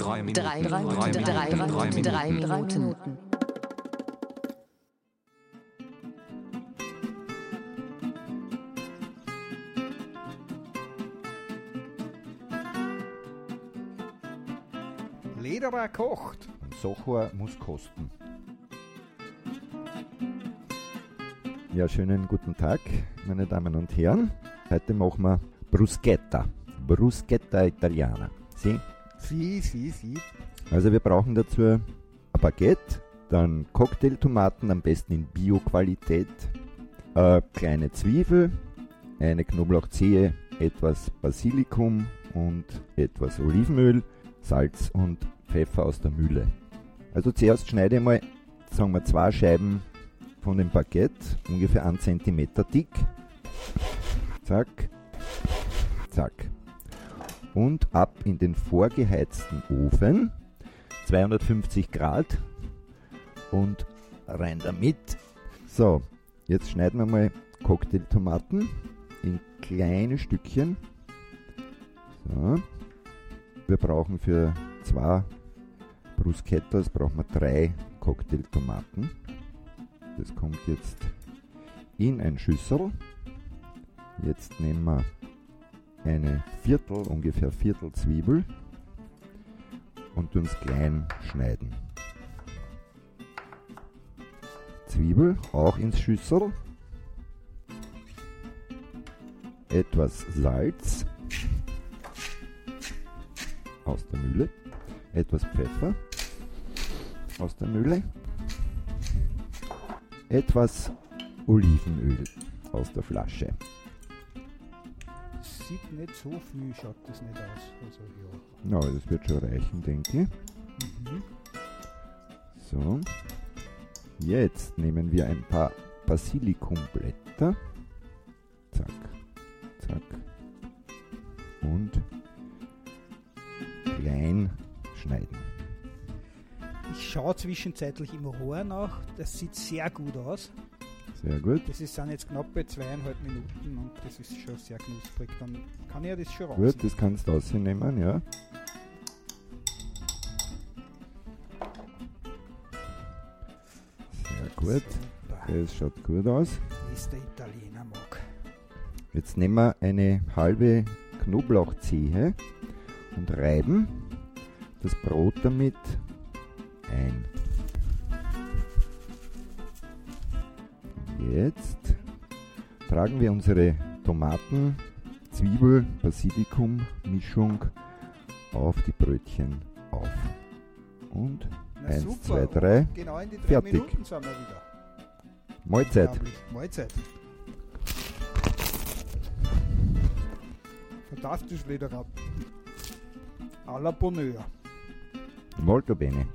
Drei Minuten. Drei Minuten. Drei Minuten. Drei Minuten. Lederer kocht. Und Sochor muss kosten. Ja, schönen guten Tag, meine Damen und Herren. Heute machen wir Bruschetta. Bruschetta Italiana. Sie? Sie, sie, sie. Also wir brauchen dazu ein Baguette, dann Cocktailtomaten, am besten in Bio-Qualität, eine kleine Zwiebel, eine Knoblauchzehe, etwas Basilikum und etwas Olivenöl, Salz und Pfeffer aus der Mühle. Also zuerst schneide ich mal, sagen wir, zwei Scheiben von dem Baguette, ungefähr 1 cm dick. Zack, zack. Und ab in den vorgeheizten Ofen, 250 Grad und rein damit. So, jetzt schneiden wir mal Cocktailtomaten in kleine Stückchen. So. Wir brauchen für zwei Bruschettas brauchen wir drei Cocktailtomaten. Das kommt jetzt in ein Schüssel. Jetzt nehmen wir eine Viertel, ungefähr Viertel Zwiebel und uns klein schneiden. Zwiebel auch ins Schüssel. Etwas Salz aus der Mühle. Etwas Pfeffer aus der Mühle. Etwas Olivenöl aus der Flasche. Sieht nicht so viel, schaut das nicht aus. Also ja. Ja, das wird schon reichen, denke ich. Mhm. So. Jetzt nehmen wir ein paar Basilikumblätter. Zack, zack. Und klein schneiden. Ich schaue zwischenzeitlich im Rohr nach. Das sieht sehr gut aus. Sehr gut. Das ist, sind jetzt knappe zweieinhalb Minuten und das ist schon sehr knusprig. Dann kann ich ja das schon raus. Gut, das kannst du rausnehmen, ja. Sehr gut. Das schaut gut aus. Wie der Italiener mag. Jetzt nehmen wir eine halbe Knoblauchzehe und reiben das Brot damit ein. Jetzt tragen wir unsere Tomaten, Zwiebel, Basilikum Mischung auf die Brötchen auf. Und Na eins, super. zwei, drei, Genau in die drei Fertig. Minuten sind wir wieder. Mahlzeit. Mahlzeit. Fantastisch, Lederer. À la Bonheur. Molto bene.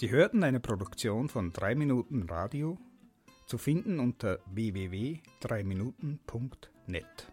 Sie hörten eine Produktion von 3 Minuten Radio, zu finden unter www.3minuten.net.